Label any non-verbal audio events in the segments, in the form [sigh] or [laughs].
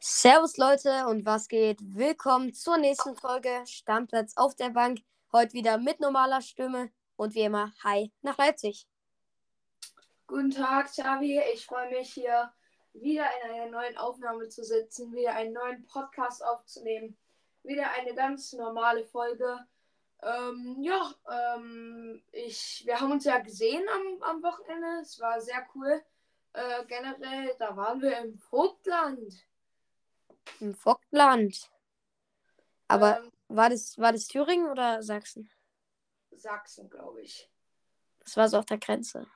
Servus Leute und was geht? Willkommen zur nächsten Folge Stammplatz auf der Bank. Heute wieder mit normaler Stimme und wie immer Hi nach Leipzig. Guten Tag, Xavi. Ich freue mich hier wieder in einer neuen Aufnahme zu sitzen, wieder einen neuen Podcast aufzunehmen, wieder eine ganz normale Folge. Ähm, ja, ähm, ich, wir haben uns ja gesehen am, am Wochenende. Es war sehr cool. Äh, generell, da waren wir im Vogtland. Im Vogtland. Aber Ähm, war, das, war das Thüringen oder Sachsen? Sachsen, glaube ich. Das war so auf der Grenze.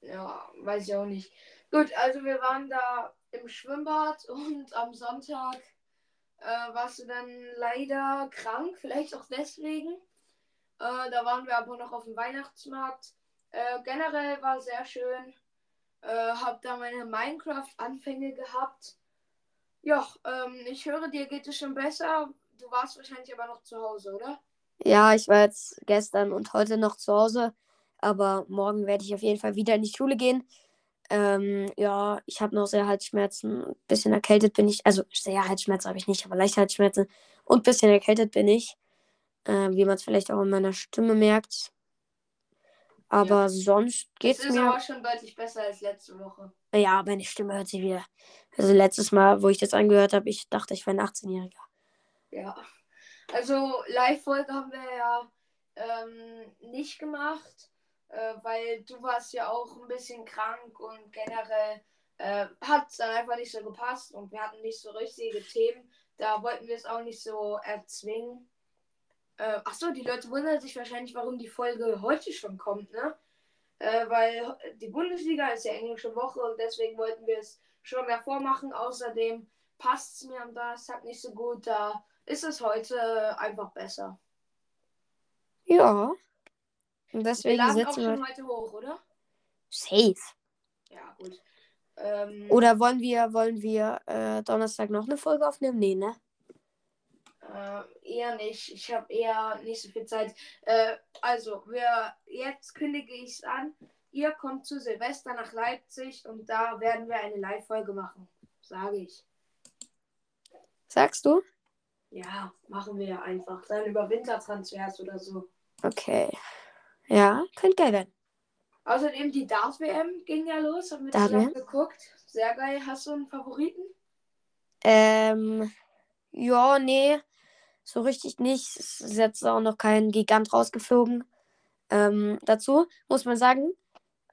Ja, weiß ich auch nicht. Gut, also wir waren da im Schwimmbad und am Sonntag äh, warst du dann leider krank, vielleicht auch deswegen. Äh, da waren wir aber noch auf dem Weihnachtsmarkt. Äh, generell war sehr schön. Äh, hab da meine Minecraft-Anfänge gehabt. Ja, ähm, ich höre, dir geht es schon besser. Du warst wahrscheinlich aber noch zu Hause, oder? Ja, ich war jetzt gestern und heute noch zu Hause, aber morgen werde ich auf jeden Fall wieder in die Schule gehen. Ähm, ja, ich habe noch sehr Halsschmerzen, ein bisschen erkältet bin ich, also sehr Halsschmerzen habe ich nicht, aber leicht Halsschmerzen und ein bisschen erkältet bin ich, äh, wie man es vielleicht auch in meiner Stimme merkt. Aber sonst Es geht's ist aber schon deutlich besser als letzte Woche. Ja, meine Stimme hört sich wieder. Also letztes Mal, wo ich das angehört habe, ich dachte, ich wäre ein 18-Jähriger. Ja. Also Live-Folge haben wir ja ähm, nicht gemacht, äh, weil du warst ja auch ein bisschen krank und generell äh, hat es dann einfach nicht so gepasst und wir hatten nicht so richtige Themen. Da wollten wir es auch nicht so erzwingen. Äh, Achso, die Leute wundern sich wahrscheinlich, warum die Folge heute schon kommt, ne? Äh, weil die Bundesliga ist ja englische Woche und deswegen wollten wir es schon mehr vormachen. Außerdem passt es mir am Donnerstag nicht so gut. Da ist es heute einfach besser. Ja. Und Wir deswegen laden auch sitzen wir schon heute hoch, oder? safe. Ja, gut. Ähm, Oder wollen wir, wollen wir äh, Donnerstag noch eine Folge aufnehmen? Nee, ne? Äh, eher nicht. Ich habe eher nicht so viel Zeit. Äh, also, wir, jetzt kündige ich es an. Ihr kommt zu Silvester nach Leipzig und da werden wir eine Live-Folge machen. Sage ich. Sagst du? Ja, machen wir einfach. Dann über Wintertransfers oder so. Okay. Ja, könnte geil werden. Außerdem die Dart-WM ging ja los. Haben wir Dart zusammen geguckt. Sehr geil. Hast du einen Favoriten? Ähm, ja, nee, so richtig nicht. Es ist jetzt auch noch kein Gigant rausgeflogen. Ähm, dazu muss man sagen,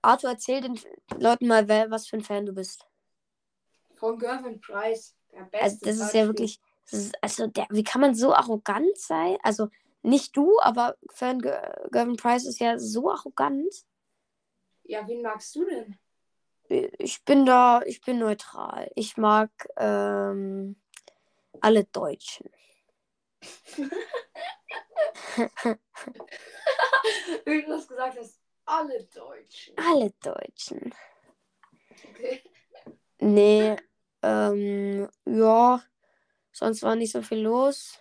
Arthur, erzähl den Leuten mal, wer, was für ein Fan du bist. Von Gervin Price. Der beste Also, das ist ja wirklich, ist, also, der, wie kann man so arrogant sein? Also, nicht du, aber Fan Gervin Price ist ja so arrogant. Ja, wen magst du denn? Ich bin da, ich bin neutral. Ich mag ähm, alle Deutschen. [laughs] Wie du das gesagt hast, alle Deutschen. Alle Deutschen. Okay. Nee, ähm, ja, sonst war nicht so viel los.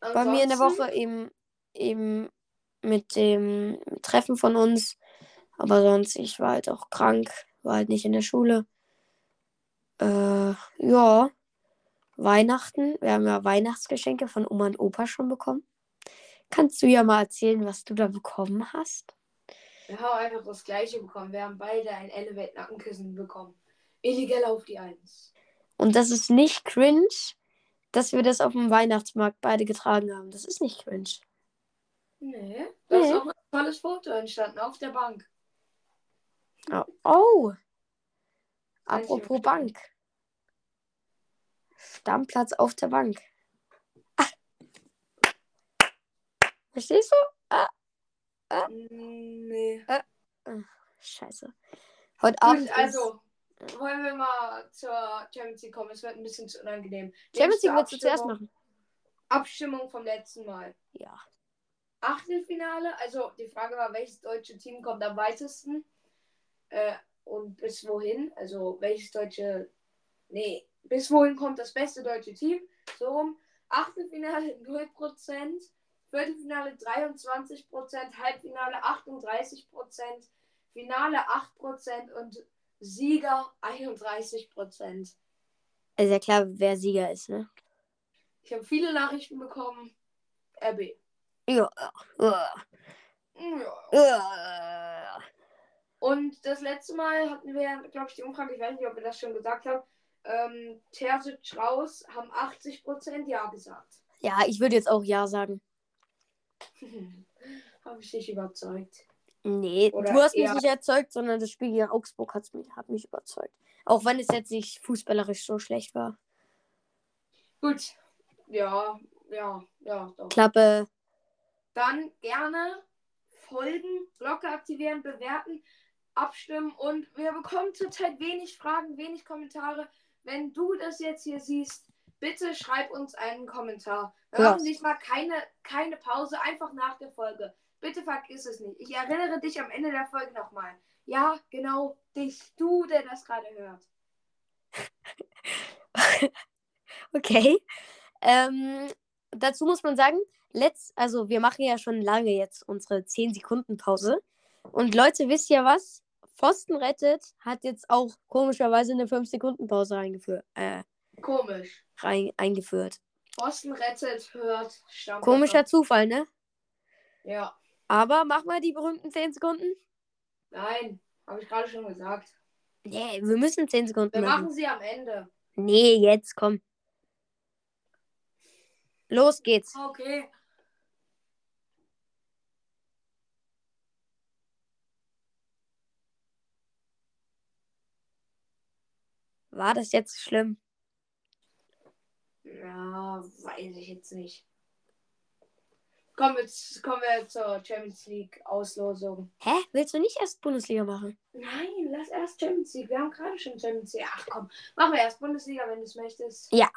Bei mir in der Ansonsten- Woche eben, eben mit dem Treffen von uns. Aber sonst, ich war halt auch krank, war halt nicht in der Schule. Äh, ja, Weihnachten. Wir haben ja Weihnachtsgeschenke von Oma und Opa schon bekommen. Kannst du ja mal erzählen, was du da bekommen hast? Wir haben einfach das gleiche bekommen. Wir haben beide ein Elevate Nackenkissen bekommen. Illegal auf die Eins. Und das ist nicht cringe, dass wir das auf dem Weihnachtsmarkt beide getragen haben. Das ist nicht cringe. Nee. Da ist Nee. auch ein tolles Foto entstanden auf der Bank. Oh. oh. Ich Apropos. Bank. Stammplatz auf der Bank. Ah. Verstehst du? Nee. Scheiße. Heute Abend Gut, also wollen wir mal zur Champions League kommen. Es wird ein bisschen zu unangenehm. Champions League willst du zuerst machen. Abstimmung vom letzten Mal. Ja. Achtelfinale, also die Frage war, welches deutsche Team kommt am weitesten? Äh, und bis wohin? Also welches deutsche. Nee, bis wohin kommt das beste deutsche Team? So rum. Achtelfinale [laughs] 0%, Viertelfinale 23%, Halbfinale 38%, Finale 8% und Sieger 31%. Ist ja klar, wer Sieger ist, ne? Ich habe viele Nachrichten bekommen. RB. Ja. ja. Ja. Und das letzte Mal hatten wir, glaube ich, die Umfrage, ich weiß nicht, ob wir das schon gesagt haben, ähm, Terzic raus, haben 80% Ja gesagt. Ja, ich würde jetzt auch Ja sagen. [laughs] Habe ich dich überzeugt? Nee, Oder du hast mich nicht erzeugt, sondern das Spiel gegen Augsburg hat's mich, hat mich überzeugt. Auch wenn es jetzt nicht fußballerisch so schlecht war. Gut. Ja, ja, ja, doch. Klappe. Dann gerne folgen, Glocke aktivieren, bewerten, abstimmen und wir bekommen zurzeit wenig Fragen, wenig Kommentare. Wenn du das jetzt hier siehst, bitte schreib uns einen Kommentar. Wir Ja. machen diesmal keine, keine Pause, einfach nach der Folge. Bitte vergiss es nicht. Ich erinnere dich am Ende der Folge nochmal. Ja, genau, dich, du, der das gerade hört. [laughs] Okay. Ähm, dazu muss man sagen, letzt, also wir machen ja schon lange jetzt unsere 10 Sekunden Pause. Und Leute, wisst ihr was? Pfosten rettet hat jetzt auch komischerweise eine 5 Sekunden Pause reingeführt. Äh, Komisch. rein, eingeführt. Boston rettet, hört, Stamm. Komischer Zufall, ne? Ja. Aber mach mal die berühmten 10 Sekunden. Nein, habe ich gerade schon gesagt. Nee, wir müssen 10 Sekunden Wir machen. machen sie am Ende. Nee, jetzt komm. Los geht's. Okay. War das jetzt schlimm? Ja, weiß ich jetzt nicht. Kommen wir, kommen wir zur Champions League Auslosung. Hä? Willst du nicht erst Bundesliga machen? Nein, lass erst Champions League. Wir haben gerade schon Champions League. Ach komm, machen wir erst Bundesliga, wenn du es möchtest. Ja.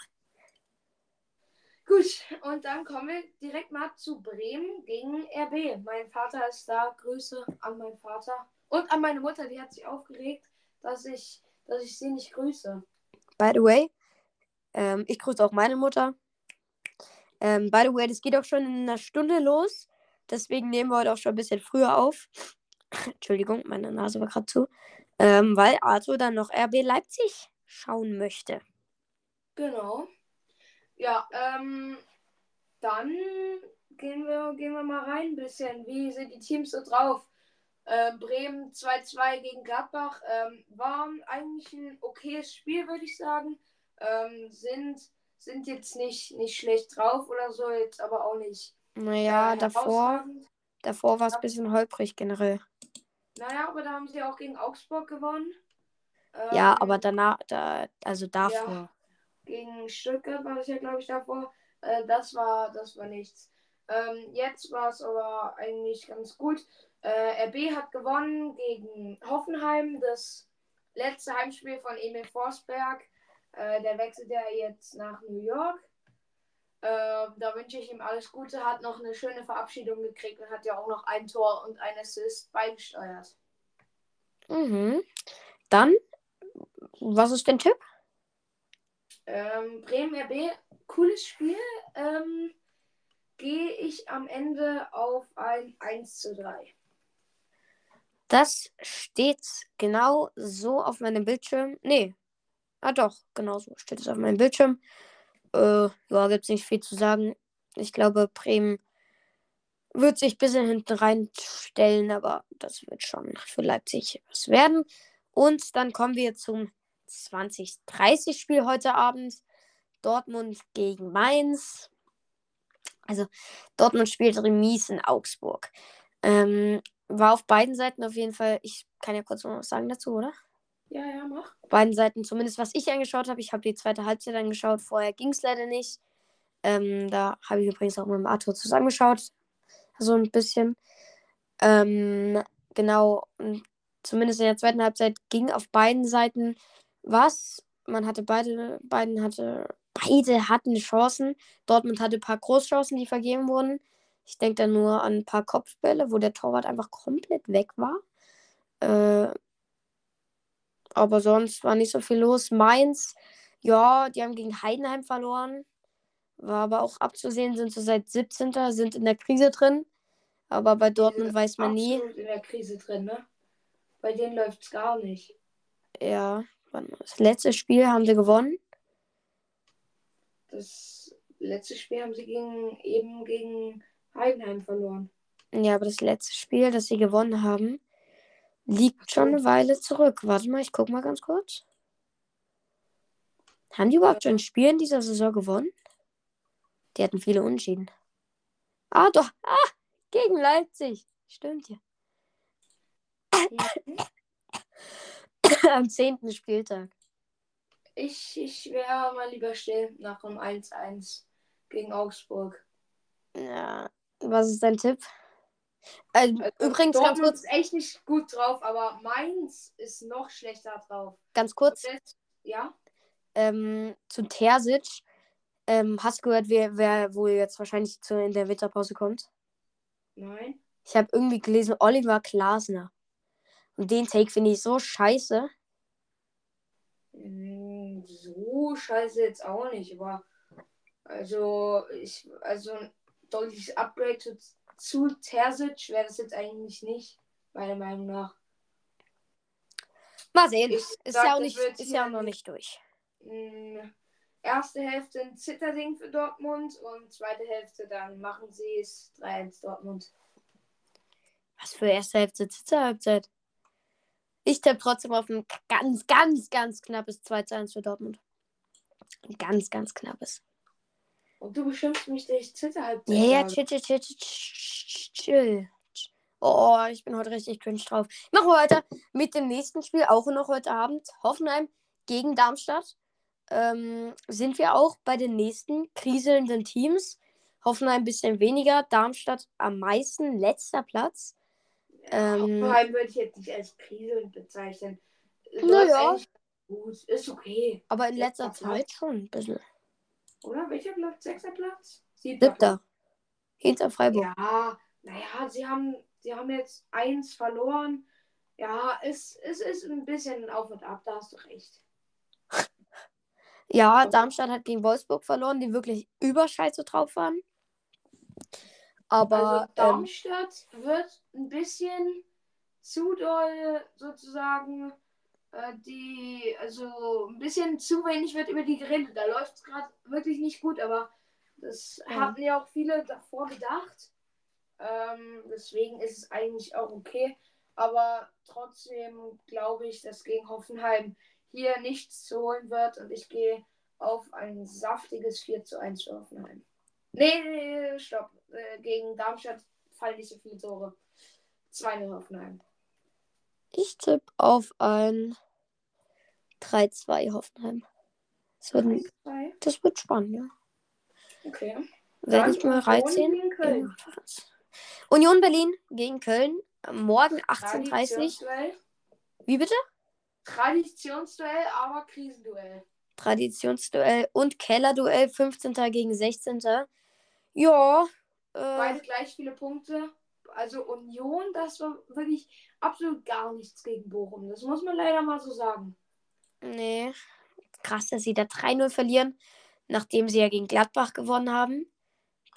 Gut, und dann kommen wir direkt mal zu Bremen gegen RB. Mein Vater ist da. Grüße an meinen Vater. Und an meine Mutter, die hat sich aufgeregt, dass ich, dass ich sie nicht grüße. By the way, ähm, ich grüße auch meine Mutter. Ähm, by the way, das geht auch schon in einer Stunde los. Deswegen nehmen wir heute auch schon ein bisschen früher auf. [laughs] Entschuldigung, meine Nase war gerade zu. Ähm, weil Arthur dann noch RB Leipzig schauen möchte. Genau. Ja, ähm, dann gehen wir, gehen wir mal rein ein bisschen. Wie sind die Teams so drauf? Äh, Bremen 2-2 gegen Gladbach. Ähm, war eigentlich ein okayes Spiel, würde ich sagen. Ähm, sind, sind jetzt nicht, nicht schlecht drauf oder so, jetzt aber auch nicht. Naja, äh, davor, davor war es ein bisschen holprig generell. Naja, aber da haben sie auch gegen Augsburg gewonnen. Ja, Ähm, aber danach, da, also davor. gegen Stuttgart war das ja, glaube ich, davor. Äh, das war, das war nichts. Ähm, jetzt war es aber eigentlich ganz gut. Äh, RB hat gewonnen gegen Hoffenheim, das letzte Heimspiel von Emil Forsberg. Äh, der wechselt ja jetzt nach New York. Äh, da wünsche ich ihm alles Gute. Hat noch eine schöne Verabschiedung gekriegt und hat ja auch noch ein Tor und ein Assist beigesteuert. Mhm. Dann, was ist dein Tipp? Ähm, Bremen RB, cooles Spiel. Ähm, Gehe ich am Ende auf ein 1 zu 3. Das steht genau so auf meinem Bildschirm. Nee. Ah doch, genau so steht es auf meinem Bildschirm. Äh, ja, gibt's nicht viel zu sagen. Ich glaube, Bremen wird sich ein bisschen hinten reinstellen, aber das wird schon für Leipzig was werden. Und dann kommen wir zum 2030-Spiel heute Abend. Dortmund gegen Mainz. Also Dortmund spielt Remis in Augsburg. Ähm, war auf beiden Seiten auf jeden Fall, ich kann ja kurz noch was sagen dazu, oder? Ja, ja, mach. Beiden Seiten, zumindest was ich angeschaut habe. Ich habe die zweite Halbzeit angeschaut, vorher ging es leider nicht. Ähm, da habe ich übrigens auch mit dem Arthur zusammengeschaut. So ein bisschen. Ähm, genau, und zumindest in der zweiten Halbzeit ging auf beiden Seiten was. Man hatte beide, beiden hatte, beide hatten Chancen. Dortmund hatte ein paar Großchancen, die vergeben wurden. Ich denke da nur an ein paar Kopfbälle, wo der Torwart einfach komplett weg war. Äh, aber sonst war nicht so viel los. Mainz, ja, die haben gegen Heidenheim verloren. war aber auch abzusehen, sind so seit 17. sind in der Krise drin. Aber bei Dortmund weiß man nie. in der Krise drin, ne? Bei denen läuft's gar nicht. Ja, das letzte Spiel haben sie gewonnen. Das letzte Spiel haben sie gegen, eben gegen Heidenheim verloren. Ja, aber das letzte Spiel, das sie gewonnen haben, liegt schon eine Weile zurück. Warte mal, ich guck mal ganz kurz. Haben die überhaupt schon ein Spiel in dieser Saison gewonnen? Die hatten viele Unschieden. Ah, doch. Ah, gegen Leipzig. Stimmt ja. [coughs] Am 10. Spieltag. Ich, ich wäre mal lieber still nach dem 1-1 gegen Augsburg. Ja, was ist dein Tipp? Äh, Also, übrigens, ganz kurz, ist echt nicht gut drauf, aber Mainz ist noch schlechter drauf. ganz kurz, Das, ja? ähm, zu Terzic. Ähm, hast du gehört, wer, wer wohl jetzt wahrscheinlich zu, in der Winterpause kommt? Nein? Ich habe irgendwie gelesen, Oliver Glasner. Und den Take finde ich so scheiße. Mm, So scheiße jetzt auch nicht, aber also ich also ein deutliches Upgrade zu, zu Terzic wäre das jetzt eigentlich nicht, meiner Meinung nach. Mal sehen. Ich ist sag, ja auch nicht, ist ja noch nicht durch. Erste Hälfte ein Zitterding für Dortmund und zweite Hälfte dann machen sie es 3-1 Dortmund. Was für erste Hälfte, zweite Halbzeit. Ich tippe trotzdem auf ein ganz, ganz, ganz knappes 2 zu 1 für Dortmund. Ein ganz, ganz knappes. Und du beschimpfst mich, dass ich Zitterhalbzeit Ja, ja, sage. chill, chill, chill, chill, chill. Oh, ich bin heute richtig cringe drauf. Machen wir weiter mit dem nächsten Spiel, auch noch heute Abend. Hoffenheim gegen Darmstadt. Ähm, sind wir auch bei den nächsten kriselnden Teams. Hoffenheim ein bisschen weniger, Darmstadt am meisten, letzter Platz. Ähm, Hoffenheim würde ich jetzt nicht als kriselnd bezeichnen. Na Läuft ja. eigentlich Gut, ist okay. aber in letzter letzter Zeit schon ein bisschen. Oder? Welcher Platz? Sechster Platz? Siebter Siebter. Hinter Freiburg. Ja, naja, sie haben, sie haben jetzt eins verloren. Ja, es, es ist ein bisschen auf und ab, da hast du recht. [laughs] Ja, Darmstadt hat gegen Wolfsburg verloren, die wirklich überscheiße drauf waren. Aber also ähm, Darmstadt wird ein bisschen zu doll sozusagen die, also ein bisschen zu wenig wird über die geredet. Da läuft es gerade wirklich nicht gut, aber das Ja. hatten ja auch viele davor gedacht. Ähm, deswegen ist es eigentlich auch okay. Aber trotzdem glaube ich, dass gegen Hoffenheim hier nichts zu holen wird und ich gehe auf ein saftiges 4 zu 1 für Hoffenheim. Nee, nee, nee, stopp. Äh, gegen Darmstadt fallen nicht so viele Tore. 2-0 Hoffenheim. Ich tippe auf ein 3-2 Hoffenheim. Das wird, 3-2. das wird spannend, ja. Okay. Werde ich mal Union reinziehen. Köln. Union Berlin gegen Köln. Morgen 18.30 Uhr. Wie bitte? Traditionsduell, aber Krisenduell. Traditionsduell und Kellerduell 15. gegen 16. Ja. Äh, Beide gleich viele Punkte. Also Union, das war wirklich absolut gar nichts gegen Bochum. Das muss man leider mal so sagen. nee. Krass, dass sie da 3-0 verlieren, nachdem sie ja gegen Gladbach gewonnen haben,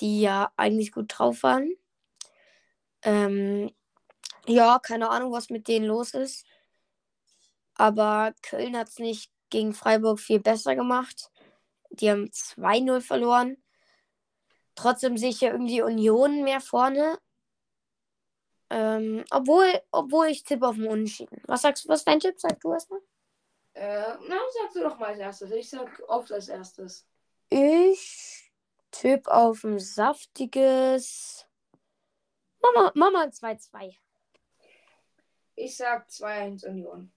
die ja eigentlich gut drauf waren. Ähm, ja, keine Ahnung, was mit denen los ist. Aber Köln hat es nicht gegen Freiburg viel besser gemacht. Die haben 2-0 verloren. Trotzdem sehe ich ja irgendwie Union mehr vorne. Ähm, obwohl, obwohl ich tippe auf den Unentschieden. Was sagst du, was ist dein Tipp? Sag du erstmal. Äh, na, sagst du doch mal als erstes. Ich sag oft als erstes. Ich tippe auf ein saftiges. Mama, Mama 2-2. Ich sag 2-1 Union.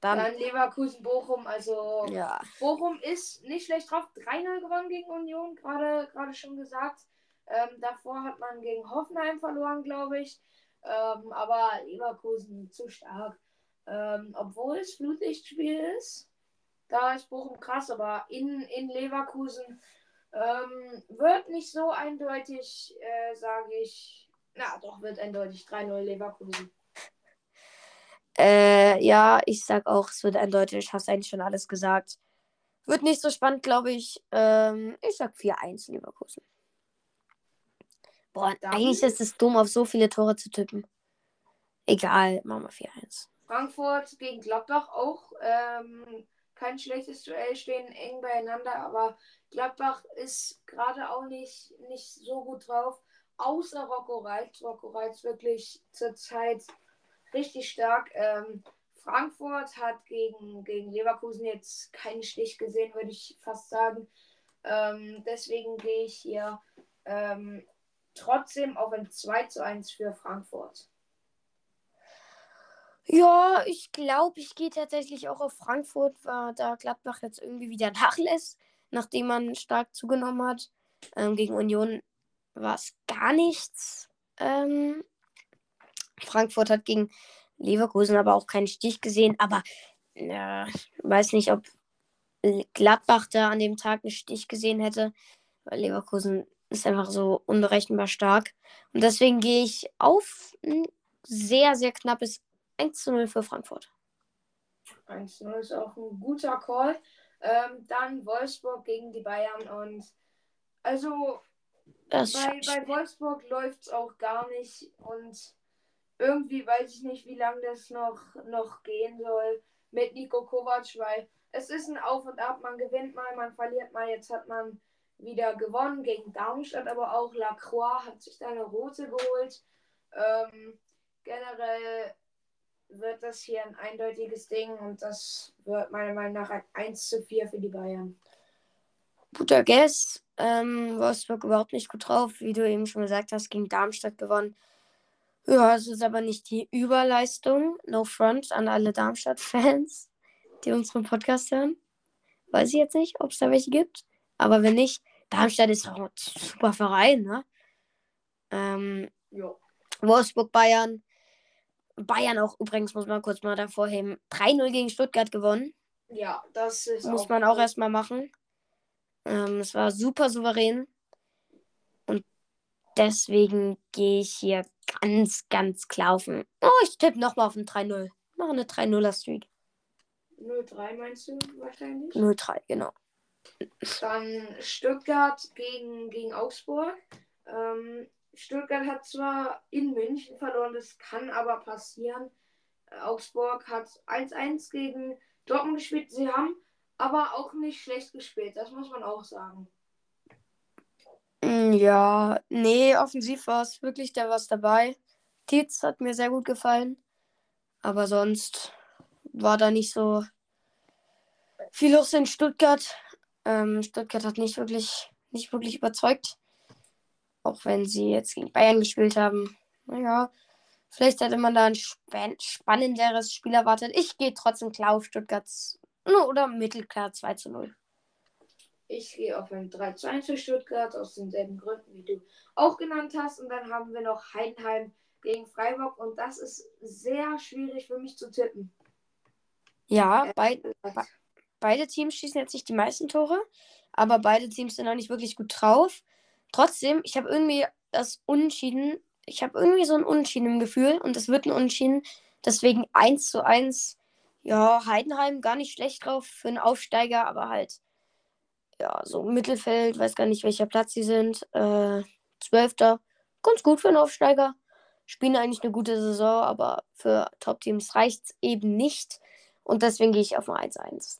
Dann, Dann Leverkusen, Bochum. Also ja. Bochum ist nicht schlecht drauf. 3-0 gewonnen gegen Union, gerade gerade schon gesagt. Ähm, davor hat man gegen Hoffenheim verloren, glaube ich. Ähm, aber Leverkusen zu stark. Ähm, obwohl es Flutlichtspiel ist. Da ist Bochum krass, aber in, in Leverkusen ähm, wird nicht so eindeutig, äh, sage ich. Na, doch, wird eindeutig 3-0 Leverkusen. Äh, ja, ich sag auch, es wird eindeutig. Hast eigentlich schon alles gesagt. Wird nicht so spannend, glaube ich. Ähm, ich sag 4-1 Leverkusen. Boah, Dann- eigentlich ist es dumm, auf so viele Tore zu tippen. Egal, machen wir 4-1. Frankfurt gegen Gladbach auch ähm, kein schlechtes Duell, stehen eng beieinander, aber Gladbach ist gerade auch nicht, nicht so gut drauf. Außer Rocco Reitz. Rocco Reitz wirklich zurzeit richtig stark. Ähm, Frankfurt hat gegen, gegen Leverkusen jetzt keinen Stich gesehen, würde ich fast sagen. Ähm, deswegen gehe ich hier ähm, trotzdem auf ein 2 zu 1 für Frankfurt. Ja, ich glaube, ich gehe tatsächlich auch auf Frankfurt, weil da Gladbach jetzt irgendwie wieder nachlässt, nachdem man stark zugenommen hat. Ähm, gegen Union war es gar nichts. Ähm, Frankfurt hat gegen Leverkusen aber auch keinen Stich gesehen, aber äh, weiß nicht, ob Gladbach da an dem Tag einen Stich gesehen hätte, weil Leverkusen ist einfach so unberechenbar stark. Und deswegen gehe ich auf ein sehr, sehr knappes 1 zu 0 für Frankfurt. 1-0 ist auch ein guter Call. Ähm, dann Wolfsburg gegen die Bayern und also Das bei, bei Wolfsburg läuft es auch gar nicht und irgendwie weiß ich nicht, wie lange das noch, noch gehen soll mit Nico Kovac, weil es ist ein Auf und Ab, man gewinnt mal, man verliert mal, jetzt hat man wieder gewonnen gegen Darmstadt, aber auch Lacroix hat sich da eine rote geholt. Ähm, generell wird das hier ein eindeutiges Ding und das wird meiner Meinung nach ein 1 zu 4 für die Bayern. guter Guess. Ähm, Wolfsburg überhaupt nicht gut drauf, wie du eben schon gesagt hast, gegen Darmstadt gewonnen. Ja, es ist aber nicht die Überleistung. No front an alle Darmstadt-Fans, die unseren Podcast hören. Weiß ich jetzt nicht, ob es da welche gibt. Aber wenn nicht, Darmstadt ist auch ein super Verein, ne? Ähm, Ja. Wolfsburg, Bayern. Bayern auch übrigens, muss man kurz mal davor heben. 3-0 gegen Stuttgart gewonnen. Ja, das ist Muss man auch erstmal machen. Ähm, es war super souverän. Und deswegen gehe ich hier ganz, ganz klar auf ein. Oh, ich tippe nochmal auf ein 3-0. Mache eine 3-0er Streak. 0-3 meinst du wahrscheinlich? 0-3, genau. Dann Stuttgart gegen, gegen Augsburg. Ähm, Stuttgart hat zwar in München verloren, das kann aber passieren. Augsburg hat 1-1 gegen Dortmund gespielt. Sie haben aber auch nicht schlecht gespielt, das muss man auch sagen. Mm, Ja, nee, offensiv war es wirklich da was dabei. Tietz hat mir sehr gut gefallen. Aber sonst war da nicht so viel los in Stuttgart. Ähm, Stuttgart hat nicht wirklich, nicht wirklich überzeugt. Auch wenn sie jetzt gegen Bayern gespielt haben. Naja, vielleicht hätte man da ein span spannenderes Spiel erwartet. Ich gehe trotzdem klar auf Stuttgarts no, oder mittelklar 2 zu 0. Ich gehe auf ein 3 zu 1 für Stuttgart aus denselben Gründen, wie du auch genannt hast. Und dann haben wir noch Heidenheim gegen Freiburg. Und das ist sehr schwierig für mich zu tippen. Ja, bei, beide Teams schießen jetzt nicht die meisten Tore, aber beide Teams sind noch nicht wirklich gut drauf. Trotzdem, ich habe irgendwie das Unentschieden, ich habe irgendwie so ein Unentschieden im Gefühl und es wird ein Unentschieden. Deswegen 1 zu 1. Ja, Heidenheim gar nicht schlecht drauf für einen Aufsteiger, aber halt, ja, so Mittelfeld, weiß gar nicht, welcher Platz sie sind. Äh, Zwölfter, ganz gut für einen Aufsteiger. Spielen eigentlich eine gute Saison, aber für Top-Teams reicht es eben nicht. Und deswegen gehe ich auf ein 1-1.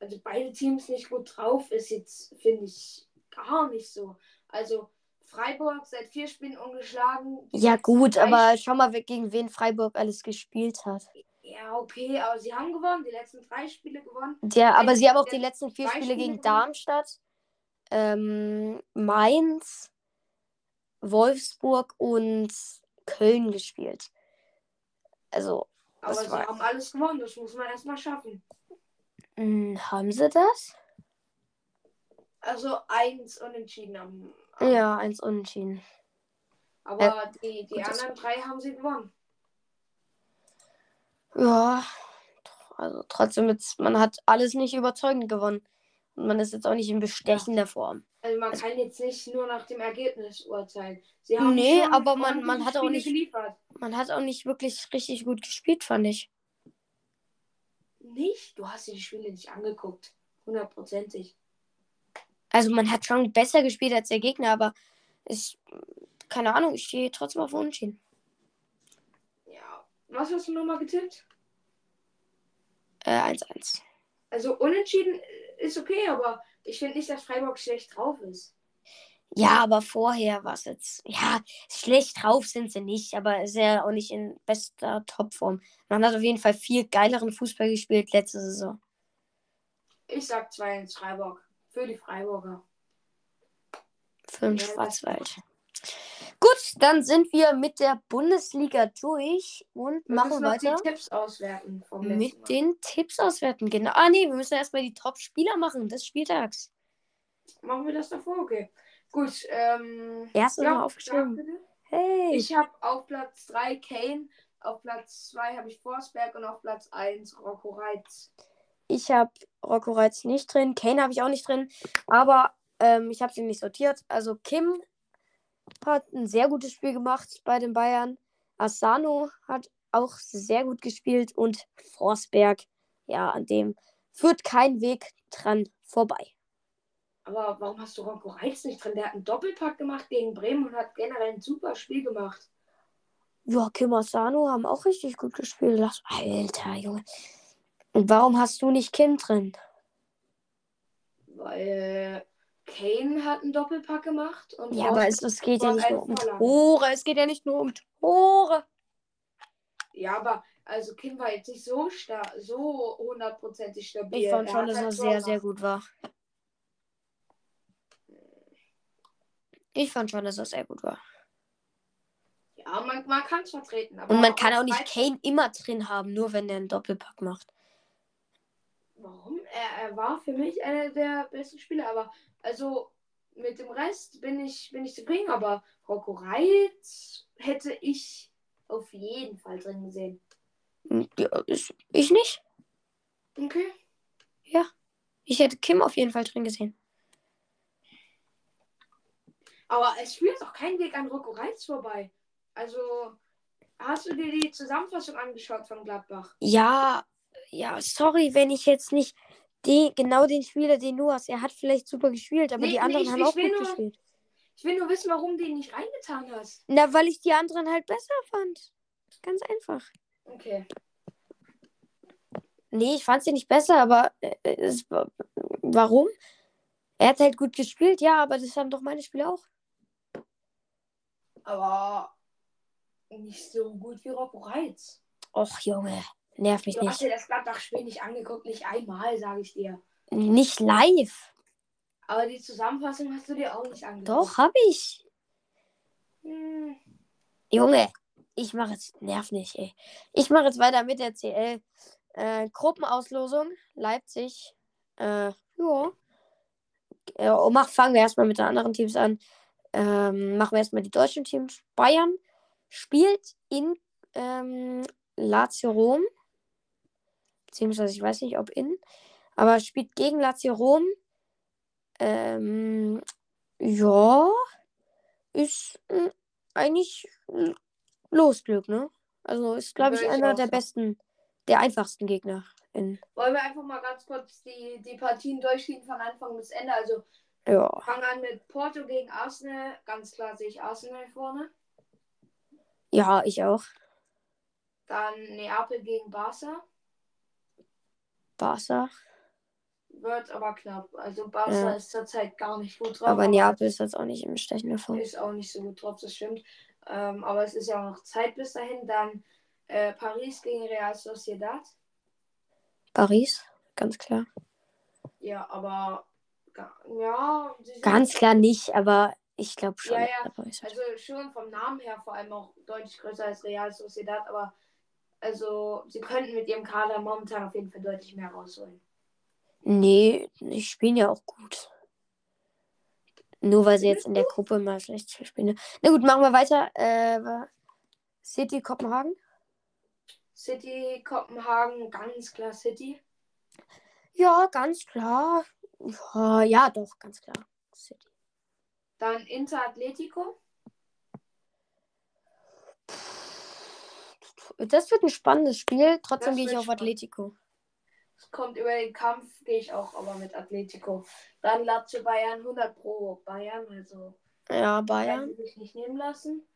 Also beide Teams nicht gut drauf ist jetzt, finde ich, gar nicht so. Also Freiburg seit vier Spielen ungeschlagen. Ja, gut, aber schau mal, gegen wen Freiburg alles gespielt hat. Ja, okay, aber sie haben gewonnen, die letzten drei Spiele gewonnen. Ja, aber sie haben auch die letzten vier Spiele Spiele gegen gewonnen- Darmstadt, ähm, Mainz, Wolfsburg und Köln gespielt. Also, Aber sie war- haben alles gewonnen, das muss man erstmal schaffen. Mh, haben sie das? Also eins unentschieden am. am Ja, eins unentschieden. Aber die, die das- anderen drei haben sie gewonnen. Ja, also trotzdem, jetzt, man hat alles nicht überzeugend gewonnen. Und man ist jetzt auch nicht in bestechender Form. Also man kann jetzt nicht nur nach dem Ergebnis urteilen. Sie haben Nee, aber man- man hat auch nicht- geliefert. Man hat auch nicht wirklich richtig gut gespielt, fand ich. Nicht? Du hast dir die Spiele nicht angeguckt. Hundertprozentig. Also man hat schon besser gespielt als der Gegner, aber ich, keine Ahnung, ich stehe trotzdem auf Unentschieden. Ja. Was hast du nochmal getippt? Äh, 1-1. Also unentschieden ist okay, aber ich finde nicht, dass Freiburg schlecht drauf ist. Ja, aber vorher war es jetzt. Ja, schlecht drauf sind sie nicht, aber ist ja auch nicht in bester Topform. Man hat auf jeden Fall viel geileren Fußball gespielt letzte Saison. Ich sag 2-1 Freiburg. Für die Freiburger. Für den Ja, Schwarzwald. Gut, dann sind wir mit der Bundesliga durch und Wir machen weiter die Tipps auswerten mit den Tipps auswerten. Genau. Ah, nee, wir müssen erstmal die Top-Spieler machen des Spieltags. Machen wir das davor? Okay. Gut. Ähm, Erst ja, mal aufgeschrieben. Hey. Ich habe auf Platz 3 Kane, auf Platz 2 habe ich Forsberg und auf Platz 1 Rocco Reitz. Ich habe Rocco Reitz nicht drin, Kane habe ich auch nicht drin, aber ähm, ich habe sie nicht sortiert. Also Kim hat ein sehr gutes Spiel gemacht bei den Bayern. Asano hat auch sehr gut gespielt und Forsberg, ja, an dem führt kein Weg dran vorbei. Aber warum hast du Rocco Reitz nicht drin? Der hat einen Doppelpack gemacht gegen Bremen und hat generell ein super Spiel gemacht. Ja, Kim Asano haben auch richtig gut gespielt. Alter, Junge. Und warum hast du nicht Kim drin? Weil Kane hat einen Doppelpack gemacht und Ja, aber es, es geht ja nicht nur um. Tore. Es geht ja nicht nur um Tore. Ja, aber also Kim war jetzt nicht so stark, so hundertprozentig stabil. Ich fand schon, dass halt er sehr, sehr gut war. Ich fand schon, dass er sehr gut war. Ja, man, man kann es vertreten. Aber Und man kann auch nicht Kane immer drin haben, nur wenn er einen Doppelpack macht. Warum? Er, er war für mich einer der besten Spieler, aber also mit dem Rest bin ich, bin ich zufrieden. Aber Rocco Reitz hätte ich auf jeden Fall drin gesehen. Ja, ich, ich nicht. Okay. Ich hätte Kim auf jeden Fall drin gesehen. Aber es führt auch kein Weg an Rocco Reitz vorbei. Also, hast du dir die Zusammenfassung angeschaut von Gladbach? Ja, ja, sorry, wenn ich jetzt nicht die, genau den Spieler, den du hast. Er hat vielleicht super gespielt, aber Nee, die nee, anderen ich- haben ich auch gut nur- gespielt. Ich will nur wissen, warum du ihn nicht reingetan hast. Na, weil ich die anderen halt besser fand. Ganz einfach. Okay. Nee, ich fand sie nicht besser, aber äh, es, war- warum? Er hat halt gut gespielt, ja, aber das haben doch meine Spieler auch. Aber nicht so gut wie Rocco Reitz. Och, Junge, nerv mich Du hast nicht. dir das Gladbach-Spiel nicht angeguckt, nicht einmal, sage ich dir. Nicht live. Aber die Zusammenfassung hast du dir auch nicht angeguckt. Doch, hab ich. Hm. Junge, ich mache jetzt, nerv nicht, ey. Ich mache jetzt weiter mit der CL. Äh, Gruppenauslosung, Leipzig. Äh, ja. Äh, mach, fangen wir erstmal mit den anderen Teams an. Ähm, machen wir erstmal die deutschen Teams. Bayern spielt in ähm, Lazio Rom. Beziehungsweise, ich weiß nicht, ob in. Aber spielt gegen Lazio Rom. Ähm, ja. Ist äh, eigentlich äh, Losglück, ne? Also ist, glaube ich, einer der besten, der einfachsten Gegner. In, Wollen wir einfach mal ganz kurz die, die Partien durchgehen von Anfang bis Ende. Also ja. fangen an mit Porto gegen Arsenal. Ganz klar sehe ich Arsenal vorne. Ja, ich auch. Dann Neapel gegen Barca. Barca. Wird aber knapp. Also Barca Ja. ist zurzeit gar nicht gut drauf. Aber Neapel ist jetzt auch nicht im stechenden Form. ist auch nicht so gut drauf, das stimmt. Ähm, aber es ist ja auch noch Zeit bis dahin. Dann äh, Paris gegen Real Sociedad. Paris, ganz klar. Ja, aber ja, Ganz klar nicht, aber ich glaube schon. Ja, ja. Also schon vom Namen her vor allem auch deutlich größer als Real Sociedad, aber also sie könnten mit ihrem Kader momentan auf jeden Fall deutlich mehr rausholen. Nee, die spielen ja auch gut. Nur weil sie jetzt in der Gruppe mal schlecht spielen. Na gut, machen wir weiter. Äh, City Kopenhagen. City, Kopenhagen, ganz klar City. Ja, ganz klar. Ja, ja, doch, ganz klar. City. Dann Inter Atletico. Das wird ein spannendes Spiel. Trotzdem Das gehe ich auf spannend. Atletico. kommt über den Kampf, gehe ich auch aber mit Atletico. Dann Lazio Bayern 100 pro Bayern, also Ja, Bayern. sie sich nicht nehmen lassen.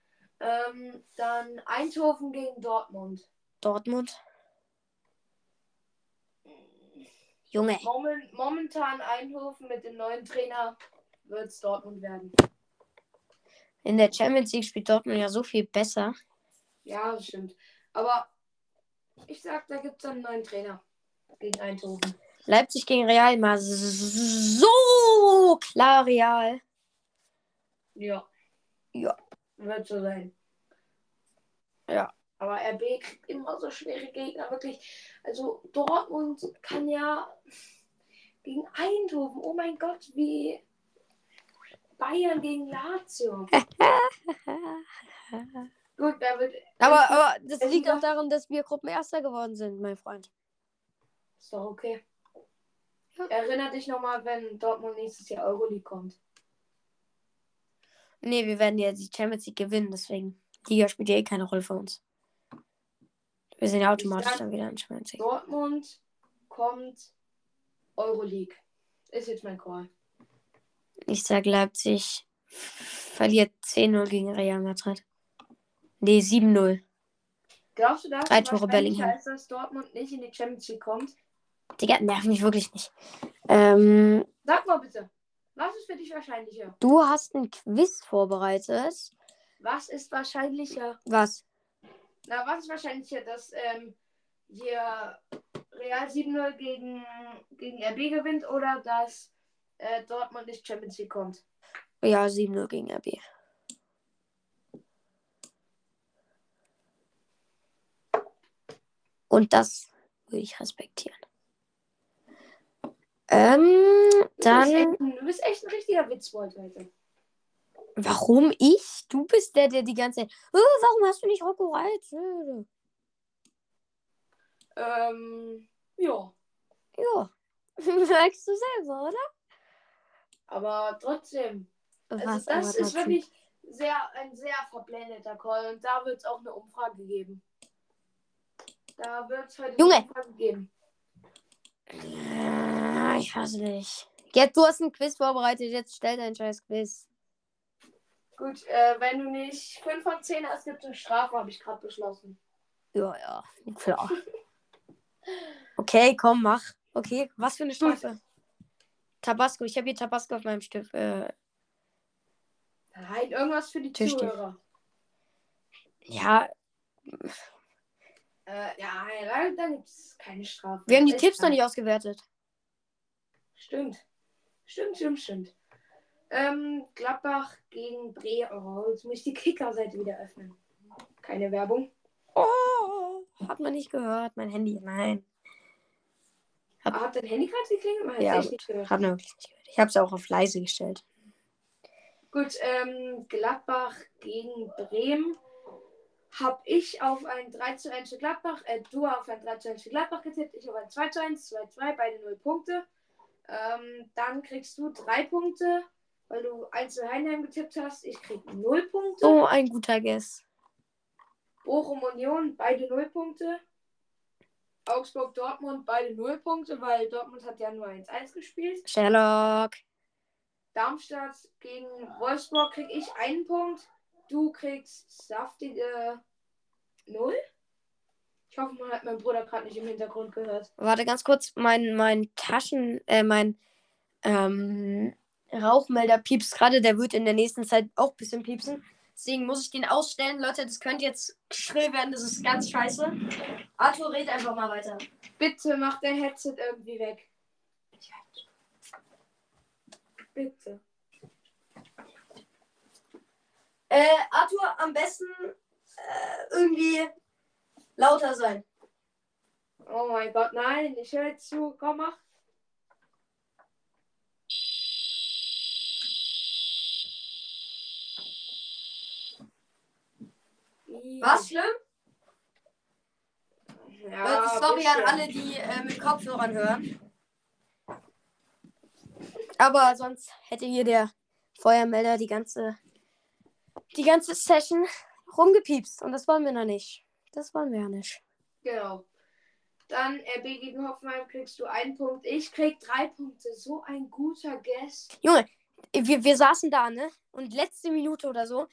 Ähm, dann Eindhoven gegen Dortmund. Dortmund. Junge. Momen, momentan Eindhoven mit dem neuen Trainer wird es Dortmund werden. In der Champions League spielt Dortmund ja so viel besser. Ja, das stimmt. Aber ich sag, da gibt es einen neuen Trainer gegen Eindhoven. Leipzig gegen Real mal so klar Real. Ja. Ja. Wird so sein. Ja. Aber RB kriegt immer so schwere Gegner, wirklich. Also Dortmund kann ja gegen Eindhoven, oh mein Gott, wie Bayern gegen Lazio. [laughs] Gut, da wird. Aber, aber das liegt auch daran, dass wir Gruppenerster geworden sind, mein Freund. Ist doch okay. Ja. Erinner dich nochmal, wenn Dortmund nächstes Jahr Euroleague kommt. Nee, wir werden ja die Champions League gewinnen, deswegen. Liga spielt ja eh keine Rolle für uns. Wir sind ja automatisch sag- dann wieder in Champions League. Dortmund kommt Euroleague. Ist jetzt mein Call. Ich sag Leipzig verliert 10-0 gegen Real Madrid. Nee, 7-0. Glaubst du das? Drei Tore Bellingham. Ist, dass Dortmund nicht in die Champions League kommt? Digga, nerv mich wirklich nicht. Ähm, Sag mal bitte, was ist für dich wahrscheinlicher? du hast ein Quiz vorbereitet. Was ist wahrscheinlicher? Was? Na, was ist wahrscheinlicher, dass ähm, hier Real 7-0 gegen, gegen RB gewinnt oder dass äh, Dortmund nicht Champions League kommt? Ja, 7-0 gegen RB. Und das würde ich respektieren. Ähm, Du bist, dann. echt, ein- du bist echt ein richtiger Witzbold heute. Warum ich? Du bist der, der die ganze Zeit. "Oh, warum hast du nicht Rocco Reitz? Äh, Ähm, ja. Ja. [laughs] Merkst du selber, oder? Aber trotzdem. Also Was, das aber ist trotzdem. wirklich sehr, ein sehr verblendeter Call. Und da wird es auch eine Umfrage geben. Da wird es heute Junge! eine Umfrage geben. Äh, Ich hasse dich. Jetzt, du hast ein Quiz vorbereitet, jetzt stell dein scheiß Quiz. Gut, äh, wenn du nicht 5 von 10 hast, gibt es eine Strafe, habe ich gerade beschlossen. Ja, ja, klar. [laughs] Okay, komm, mach. Okay, was für eine Strafe? Tabasco, ich habe hier Tabasco auf meinem Stift. Äh, Nein, irgendwas für die Tischtuch. Zuhörer. ja, Äh, ja, ja, da gibt es keine Strafe. wir haben die Tipps noch nicht ausgewertet. Stimmt. Stimmt, stimmt, stimmt. Ähm, Gladbach gegen Bre. Oh, jetzt muss ich die Kicker-Seite wieder öffnen. Keine Werbung. Oh, hat man nicht gehört, mein Handy. Nein, Hab- hat dein Handy gerade geklingelt? Man Ja, nicht gehört. hat man wirklich nicht gehört. Ich habe es auch auf leise gestellt. Gut, ähm, Gladbach gegen Bremen. Hab ich auf ein 3 zu 1 für Gladbach, äh, du auf ein 3 zu 1 für Gladbach getippt, ich auf ein 2 zu 1, 2 2, beide 0 Punkte. Ähm, dann kriegst du 3 Punkte, weil du 1 zu Heinheim getippt hast. Ich krieg 0 Punkte. So ein guter Guess. Bochum Union, beide 0 Punkte. Augsburg Dortmund, beide 0 Punkte, weil Dortmund hat ja nur 1-1 gespielt. Sherlock. Darmstadt gegen Wolfsburg krieg ich einen Punkt. Du kriegst saftige 0. Ich hoffe, man hat meinen Bruder gerade nicht im Hintergrund gehört. Warte ganz kurz, mein, mein Taschen, äh, mein ähm, Rauchmelder piepst gerade, der wird in der nächsten Zeit auch ein bisschen piepsen. Deswegen muss ich den ausstellen. Leute, das könnte jetzt schrill werden, das ist ganz scheiße. Arthur, red einfach mal weiter. Bitte mach dein Headset irgendwie weg. Bitte. Äh, Arthur, am besten äh, irgendwie lauter sein. Oh mein Gott, nein, ich höre jetzt zu. Komm, mach. Was schlimm? Ja, sorry an alle, die äh, mit Kopfhörern hören. Aber sonst hätte hier der Feuermelder die ganze, die ganze Session rumgepiepst. Und das wollen wir noch nicht. Das wollen wir ja nicht. Genau. Dann RB gegen Hoffenheim kriegst du einen Punkt. Ich krieg drei Punkte. So ein guter Guest. Junge, wir, wir saßen da, ne? Und letzte Minute oder so.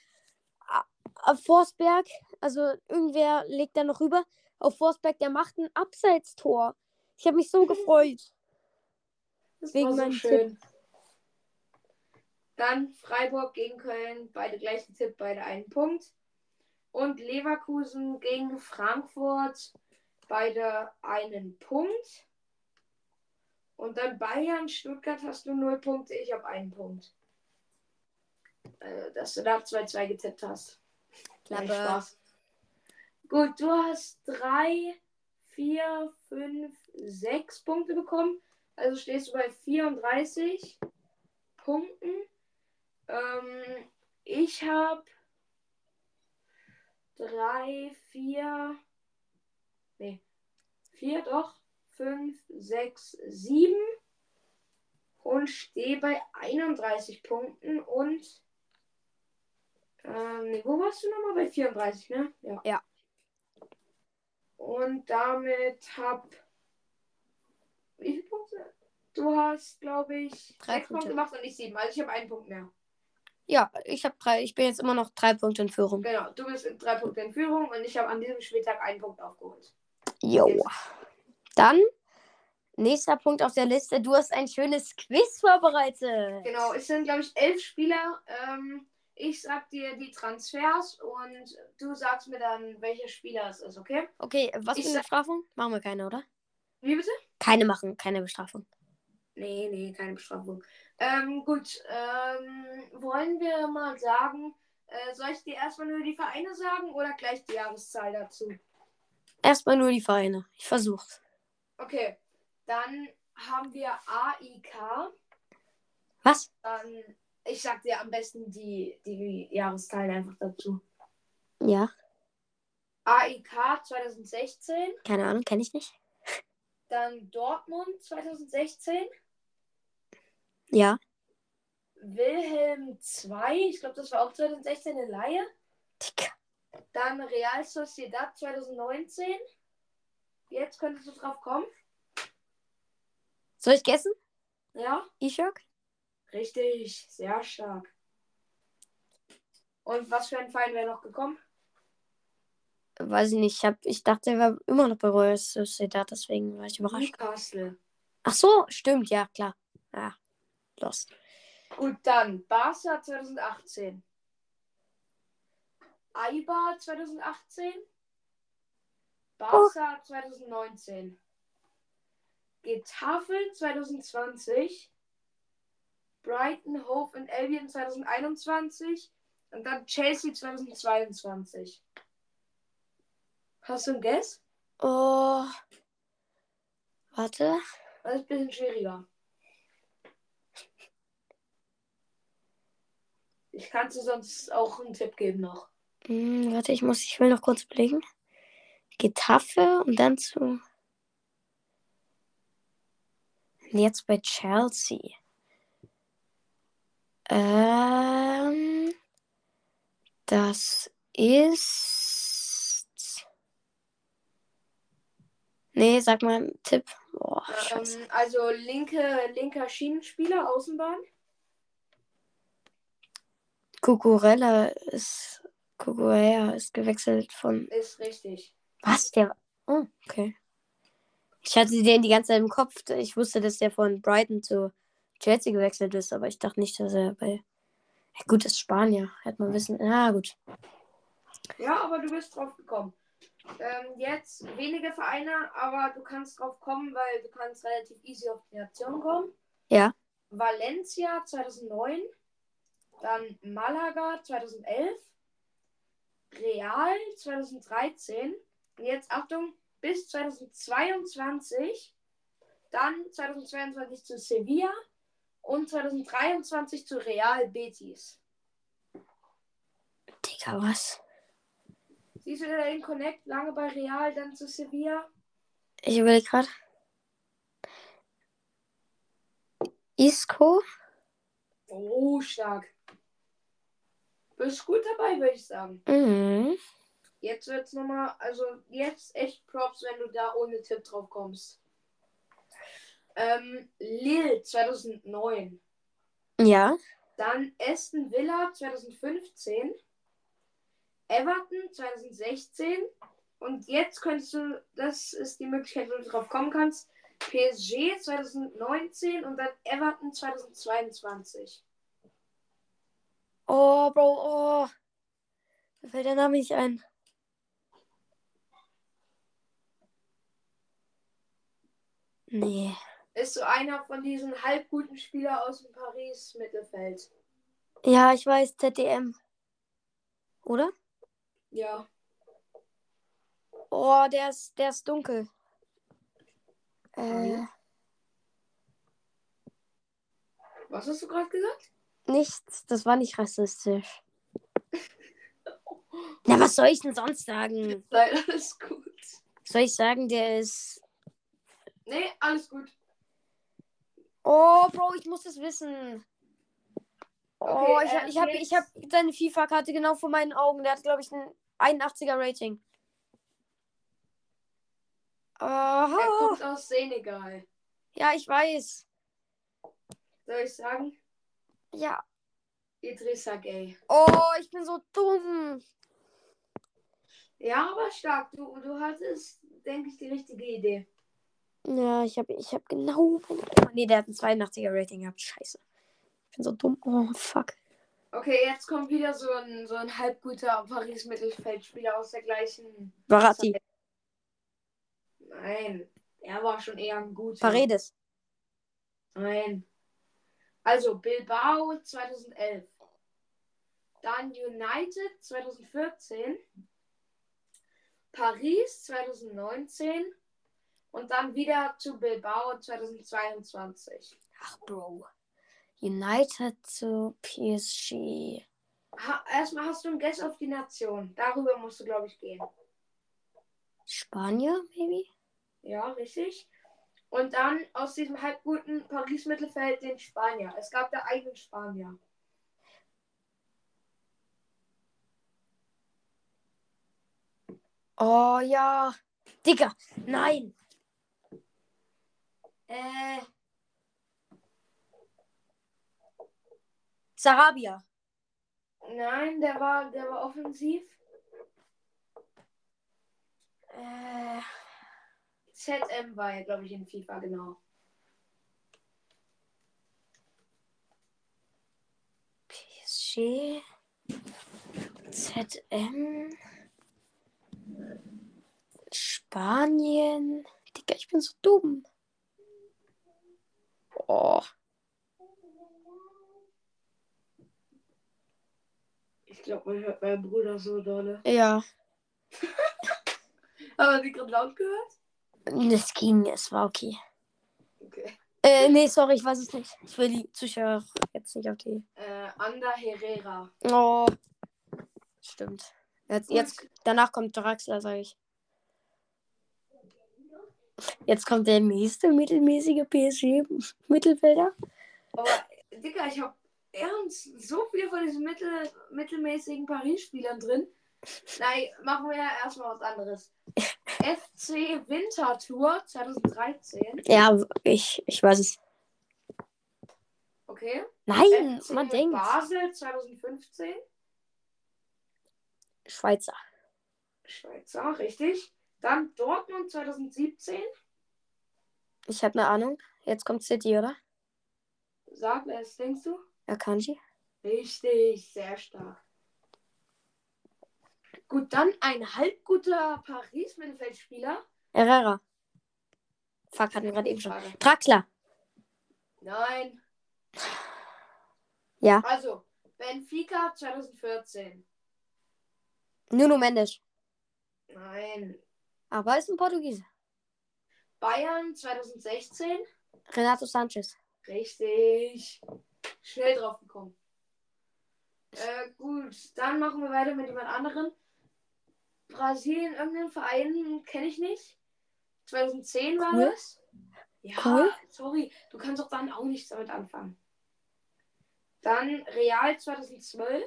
Forsberg, also irgendwer legt da noch rüber. Auf Forsberg, der macht ein Abseitstor. Ich habe mich so gefreut. Das Wegen war so schön. Dann Freiburg gegen Köln. Beide gleichen Tipp, beide einen Punkt. Und Leverkusen gegen Frankfurt. Beide einen Punkt. Und dann Bayern, Stuttgart hast du null Punkte. Ich habe einen Punkt. Äh, dass du da 2-2 getippt hast. Klappe. Spaß. Gut, du hast drei, vier, fünf, sechs Punkte bekommen. Also stehst du bei 34 Punkten. Ähm, ich habe drei, vier, nee, vier doch, fünf, sechs, sieben und stehe bei 31 Punkten und ähm, wo warst du nochmal? Bei 34, ne? Ja. Ja. Und damit hab. Wie viele Punkte? Du hast, glaube ich, Drei sechs Punkte Punkte. gemacht und ich sieben. Also ich habe einen Punkt mehr. Ja, ich habe drei. Ich bin jetzt immer noch drei Punkte in Führung. Genau, du bist in drei Punkte in Führung und ich habe an diesem Spieltag einen Punkt aufgeholt. Jo. Dann, nächster Punkt auf der Liste. Du hast ein schönes Quiz vorbereitet. Genau, es sind, glaube ich, elf Spieler. Ähm, ich sag dir die Transfers und du sagst mir dann, welcher Spieler es ist, okay? Okay, was Ich für eine Bestrafung? Machen wir keine, oder? Wie bitte? Keine machen, keine Bestrafung. Nee, nee, keine Bestrafung. Ähm, gut, ähm, wollen wir mal sagen, äh, soll ich dir erstmal nur die Vereine sagen oder gleich die Jahreszahl dazu? Erstmal nur die Vereine. Ich versuch's. Okay, dann haben wir AIK. Was? Dann, ich sag dir am besten die, die Jahreszahlen einfach dazu. Ja, AIK 2016, keine Ahnung, kenne ich nicht. dann Dortmund 2016, Ja, Wilhelm 2, ich glaube, das war auch 2016 eine Laie. Digga. Dann Real Sociedad 2019. Jetzt könntest du drauf kommen. Soll ich guessen? Ja, Ishak? Richtig. Sehr stark. Und was für ein Verein wäre noch gekommen? Weiß ich nicht. Ich, hab, ich dachte, er war immer noch bei Royal Sociedad, deswegen war ich überrascht. Newcastle. Ach so, stimmt, ja, klar. Ja, lost. Gut, dann Barca 2018. Eibar 2018. Barca 2019. Getafe 2020. Brighton, Hove und Albion 2021. Und dann Chelsea 2022. Hast du ein Guess? Oh. Warte. Das ist ein bisschen schwieriger. Ich kann dir sonst auch einen Tipp geben noch. Hm, warte, ich muss, ich will noch kurz blicken. Getafe und dann zu. Jetzt bei Chelsea. Ähm, das ist. Nee, sag mal einen Tipp. Boah, scheiße. Ähm, also linke, linker Schienenspieler, Außenbahn. Cucurella ist. Cucurella ist gewechselt von. Ist richtig. Was? Der. Oh, okay. Ich hatte den die ganze Zeit im Kopf. Ich wusste, dass der von Brighton zu Chelsea gewechselt ist, aber ich dachte nicht, dass er bei. Ja, gut, ist Spanier. Hätte man wissen. Ja, gut. Ja, aber du bist drauf gekommen. Ähm, jetzt wenige Vereine, aber du kannst drauf kommen, weil du kannst relativ easy auf die Nation kommen. Ja. Valencia 2009, dann Malaga 2011, Real 2013 und jetzt Achtung bis 2022, dann 2022 zu Sevilla und 2023 zu Real Betis. Digga, was? Siehst du da den Connect lange bei Real, dann zu Sevilla? Ich überlege gerade. Isco? Oh, stark. Bist gut dabei, würde ich sagen. Mhm. jetzt wird's nochmal, also jetzt echt Props, wenn du da ohne Tipp drauf kommst. Ähm, Lille 2009. Ja. Dann Aston Villa 2015. Everton 2016. Und jetzt könntest du, das ist die Möglichkeit, wo du drauf kommen kannst. PSG 2019 und dann Everton 2022. Oh, Bro, oh. Mir fällt der Name nicht ein. Nee. Ist so einer von diesen halbguten Spielern aus dem Paris-Mittelfeld. Ja, ich weiß, ZDM. Oder? Ja. Oh, der ist, der ist dunkel. Äh. Was hast du gerade gesagt? nichts. Das war nicht rassistisch. [laughs] Na, was soll ich denn sonst sagen? Nein, [laughs] alles gut. Soll ich sagen, der ist. Nee, alles gut. Oh, Bro, ich muss das wissen. Oh, Okay, ich, äh, ich habe ich hab seine FIFA-Karte genau vor meinen Augen. Der hat, glaube ich, ein 81er Rating. Er Oh, kommt aus Senegal. ja, ich weiß. Soll ich sagen? Ja. Idrissa Gay. Oh, ich bin so dumm. Ja, aber stark. Du, du hattest, denke ich, die richtige Idee. Ja, ich habe ich hab genau. Oh, nee, der hat ein 82er Rating gehabt. Scheiße. Ich bin so dumm. Oh, fuck. Okay, jetzt kommt wieder so ein, so ein halbguter Paris-Mittelfeldspieler aus der gleichen. Barati. Nein, er war schon eher ein guter. Paredes. Nein. Also Bilbao 2011. Dann United 2014. Paris 2019. Und dann wieder zu Bilbao 2022. Ach, Bro. United zu PSG. Ha, erstmal hast du ein Guess auf die Nation. Darüber musst du, glaube ich, gehen. Spanier, maybe? Ja, richtig. Und dann aus diesem halbguten Paris-Mittelfeld den Spanier. Es gab da einen Spanier. Oh ja. Digga, nein. Äh. Sarabia. Nein, der war, der war offensiv. Äh. ZM war er, glaube ich, in FIFA, genau. PSG. ZM. Spanien. Digga, ich bin so dumm. Oh. Ich glaube, man hört meinen Bruder so dolle. Ja. [laughs] Aber die gerade laut gehört? Es ging, es war okay. Okay. Äh, nee, sorry, ich weiß es nicht. Ich will die Zuschauer jetzt nicht auf die. Äh, Ander Herrera. Oh. Stimmt. Jetzt, jetzt danach kommt Draxler, sag ich. Jetzt kommt der nächste mittelmäßige PSG-Mittelfelder. Aber, Digga, ich habe ernst so viel von diesen mittel, mittelmäßigen Paris-Spielern drin. Nein, machen wir ja erstmal was anderes. FC Wintertour 2013. Ja, ich, ich weiß es. Okay. Nein, FC man denkt. Basel 2015. Schweizer. Schweizer, richtig. Dann Dortmund 2017. Ich habe eine Ahnung. Jetzt kommt City, oder? Sag, wer es denkst du? Akanji. Richtig, sehr stark. Gut, dann ein halbguter Paris-Mittelfeldspieler. Herrera. Fuck, hatten wir gerade eben schon. Draxler. Nein. Ja. Also, Benfica 2014. Nuno Mendes. Nein. Aber ist ein Portugiese. Bayern 2016. Renato Sanchez. Richtig. Schnell drauf gekommen. Äh, gut, dann machen wir weiter mit jemand anderem. Brasilien, irgendeinen Verein kenne ich nicht. 2010 war Cool. das. Ja, Cool. sorry, du kannst doch dann auch nichts damit anfangen. Dann Real 2012.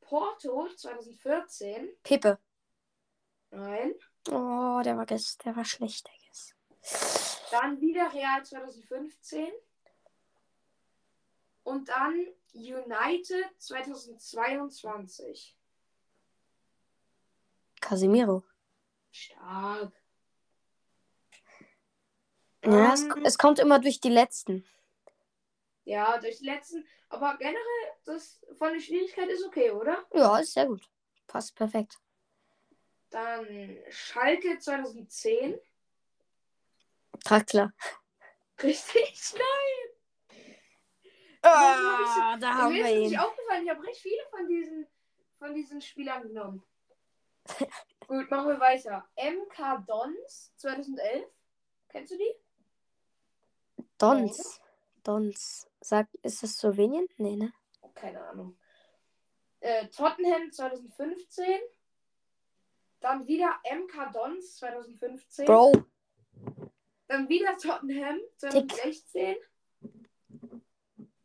Porto 2014. Pepe. Nein. Oh, der war, der war schlecht, der Guess. Dann wieder Real 2015. Und dann United 2022. Casemiro. Stark. Ja, es, Ähm. es kommt immer durch die letzten. Ja, durch die letzten. Aber generell, das von der Schwierigkeit ist okay, oder? Ja, ist sehr gut. Passt perfekt. Dann Schalke 2010. Draxler. Richtig, [laughs] nein. Ah, da haben Mir wir ist nicht ihn. aufgefallen, ich habe recht viele von diesen, von diesen Spielern genommen. [laughs] Gut, machen wir weiter. MK Dons 2011. Kennst du die? Dons. Dons. Sag, ist das Slowenien? Nee, ne? Keine Ahnung. Äh, Tottenham 2015. Dann wieder MK Dons 2015. Bro. Dann wieder Tottenham 2016.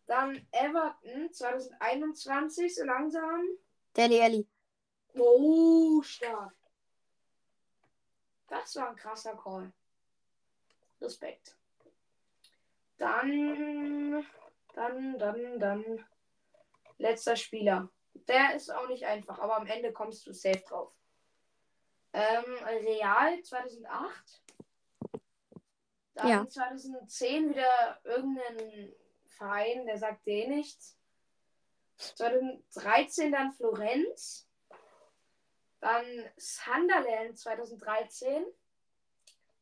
Dann Everton 2021, so langsam. Deli Alli. Oh, stark. Das war ein krasser Call. Respekt. Dann, dann, dann, dann. Letzter Spieler. Der ist auch nicht einfach, aber am Ende kommst du safe drauf. Ähm, Real 2008. Dann Ja. 2010 wieder irgendein Verein, der sagt dir nichts. 2013 dann Florenz. Dann Sunderland 2013.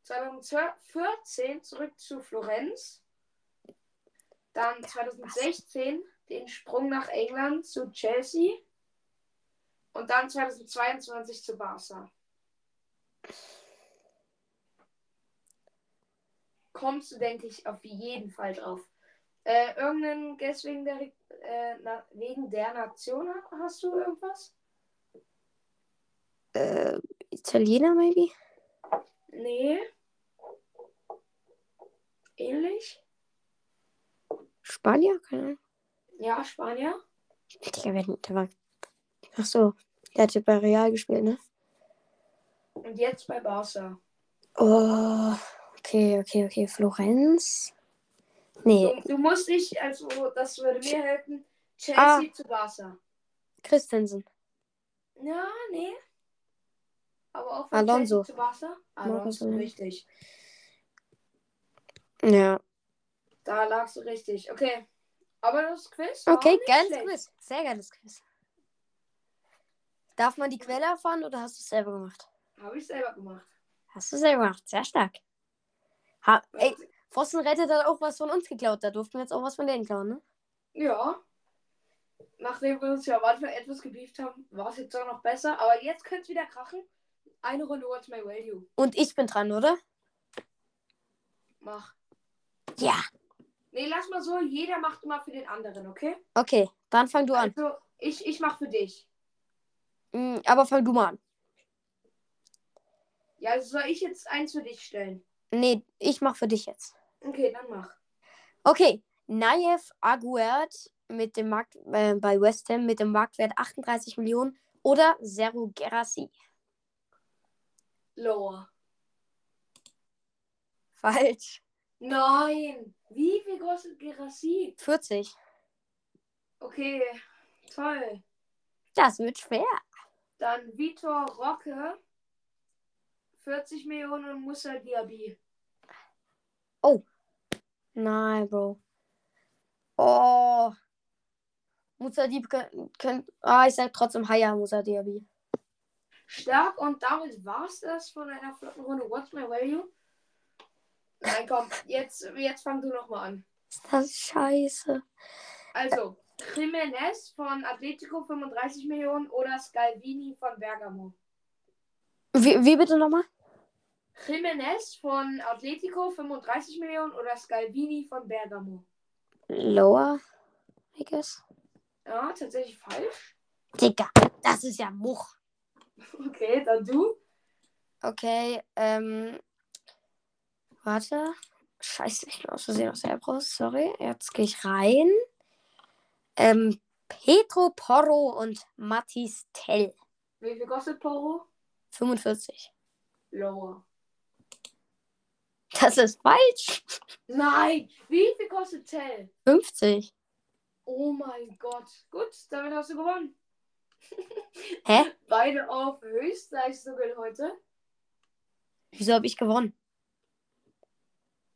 2014 zurück zu Florenz. Dann 2016 den Sprung nach England zu Chelsea. Und dann 2022 zu Barca. Kommst du, denke ich, auf jeden Fall drauf. Äh, irgendeinen Guess wegen der, äh, na, wegen der Nation hast du irgendwas? Äh, Italiener, maybe? Nee. Ähnlich? Spanier? Keine Ahnung. Ja, Spanier. Digga, wer, der war. Ach so. Der hat ja bei Real gespielt, ne? Und jetzt bei Barca. Oh. Okay, okay, okay. Florenz? Nee, Du, du musst dich, also das würde mir helfen, Chelsea Ah. zu Barca. Christensen. Ja, nee. Aber auch von Alonso. Chelsea zu Barca. Alonso, Alonso. richtig. Ja. Da lagst du richtig. Okay. Aber das Quiz Okay, geiles schlecht. Quiz. Sehr geiles Quiz. Darf man die Quelle erfahren oder hast du es selber gemacht? Habe ich selber gemacht. Hast du selber gemacht. Sehr stark. Ha Ey, Pfosten rettet hat auch was von uns geklaut. Da durften wir jetzt auch was von denen klauen, ne? Ja. Nachdem wir uns ja am Anfang etwas gebieft haben, war es jetzt auch noch besser. Aber jetzt könnte es wieder krachen. Eine Runde What's My Value. Und ich bin dran, oder? Mach. Ja. Nee, lass mal so. Jeder macht immer für den anderen, okay? Okay, dann fang du an. Also, ich, ich mach für dich. Mm, aber fang du mal an. Ja, also soll ich jetzt eins für dich stellen? Nee, ich mach für dich jetzt. Okay, dann mach. Okay, Nayev Aguert mit dem Markt äh, bei West Ham mit dem Marktwert 38 Millionen oder Zero Gerassi. Lower. Falsch. Nein. Wie viel kostet Gerassi? 40. Okay, toll. Das wird schwer. Dann Vitor Rocke. 40 Millionen und Musa Diaby. Nein, Bro. Oh. Musadib könnt, könnt. Ah, ich sag trotzdem Haya Musa Diaby. Stark und damit war's das von einer flotten Runde What's My Value? Nein, komm, jetzt, jetzt fang du nochmal an. Ist das scheiße. Also, Jimenez von Atletico 35 Millionen oder Scalvini von Bergamo. Wie, wie bitte nochmal? Jimenez von Atletico 35 Millionen oder Scalvini von Bergamo. Lower, I guess. Ja, tatsächlich falsch. Digga, das ist ja Much. Okay, dann du. Okay, ähm. Warte. Scheiße, ich bin aus Versehen aus raus. Sorry. Jetzt gehe ich rein. Ähm, Petro Porro und Matis Tell. Wie viel kostet Poro? 45. Lower. Das ist falsch. Nein! Wie viel kostet Tell? 50. Oh mein Gott. Gut, damit hast du gewonnen. Hä? [laughs] Beide auf Höchstleistung heute. Wieso habe ich gewonnen?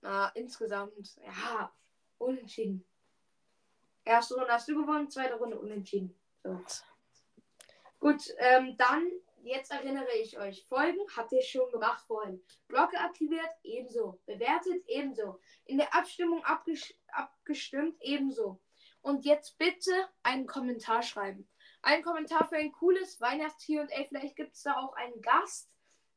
Na, insgesamt, ja, unentschieden. Erste Runde hast du gewonnen, zweite Runde unentschieden. So. Gut, ähm, dann, jetzt erinnere ich euch. Folgen habt ihr schon gemacht vorhin. Glocke aktiviert, ebenso. Bewertet, ebenso. In der Abstimmung abges abgestimmt, ebenso. Und jetzt bitte einen Kommentar schreiben. Einen Kommentar für ein cooles Weihnachts-Hier und ey, vielleicht gibt es da auch einen Gast.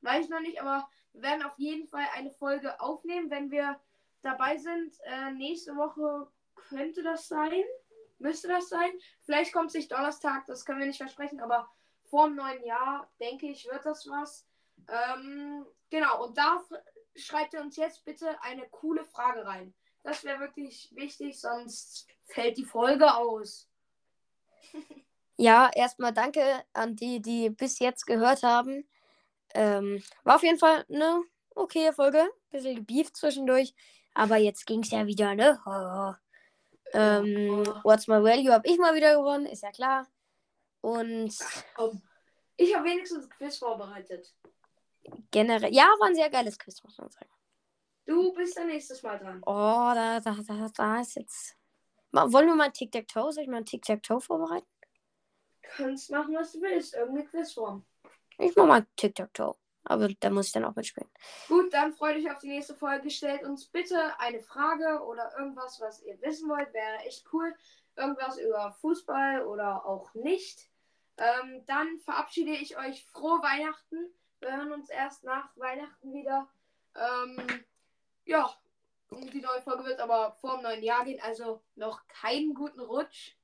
Weiß noch nicht, aber wir werden auf jeden Fall eine Folge aufnehmen, wenn wir dabei sind. Äh, nächste Woche könnte das sein. Müsste das sein. Vielleicht kommt es nicht Donnerstag, das können wir nicht versprechen, aber vor dem neuen Jahr, denke ich, wird das was. Ähm, genau, und da schreibt ihr uns jetzt bitte eine coole Frage rein. Das wäre wirklich wichtig, sonst fällt die Folge aus. [laughs] Ja, erstmal danke an die, die bis jetzt gehört haben. Ähm, war auf jeden Fall eine okaye Folge. Bisschen gebieft zwischendurch. Aber jetzt ging es ja wieder, ne? Oh. [laughs] Ähm, What's My Value habe ich mal wieder gewonnen, ist ja klar. Und Komm. Ich habe wenigstens ein Quiz vorbereitet. generell, ja, war ein sehr geiles Quiz, muss man sagen. Du bist dann nächstes Mal dran. Oh, da, da, da, da ist jetzt. Mal, wollen wir mal Tic-Tac-Toe? Soll ich mal ein Tic-Tac-Toe vorbereiten? Kannst machen, was du willst. Irgendeine Quizform. Ich mach mal Tic-Tac-Toe. Aber da muss ich dann auch mitspielen. Gut, dann freut euch auf die nächste Folge. Stellt uns bitte eine Frage oder irgendwas, was ihr wissen wollt. Wäre echt cool. Irgendwas über Fußball oder auch nicht. Ähm, dann verabschiede ich euch frohe Weihnachten. Wir hören uns erst nach Weihnachten wieder. Ähm, ja, die neue Folge wird aber vor dem neuen Jahr gehen. Also noch keinen guten Rutsch.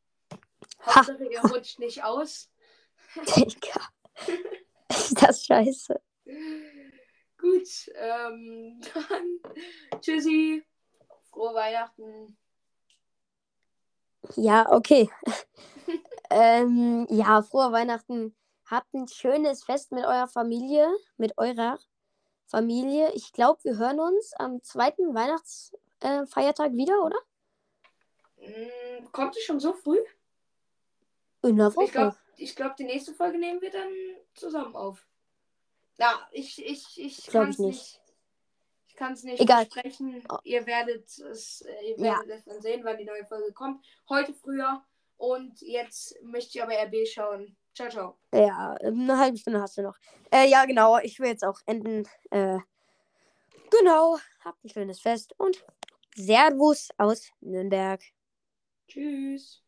Ha. Hauptsache, ihr rutscht nicht aus. Digga. ist das scheiße. Gut, ähm, dann [laughs] tschüssi. Frohe Weihnachten. Ja, okay. [laughs] ähm, ja, frohe Weihnachten. Habt ein schönes Fest mit eurer Familie, mit eurer Familie. Ich glaube, wir hören uns am zweiten Weihnachtsfeiertag äh, wieder, oder? Mm, Kommt es schon so früh? In der Ich Woche. glaube, ich glaub, die nächste Folge nehmen wir dann zusammen auf. Ja, ich, ich, ich kann es ich nicht. nicht. Ich kann es nicht Egal. versprechen. Ihr werdet es, äh, ihr Ja. werdet es dann sehen, wann die neue Folge kommt. Heute früher. Und jetzt möchte ich aber RB schauen. Ciao, ciao. Ja, eine halbe Stunde hast du noch. Äh, ja, genau. Ich will jetzt auch enden. Äh, genau. Habt ein schönes Fest und Servus aus Nürnberg. Tschüss.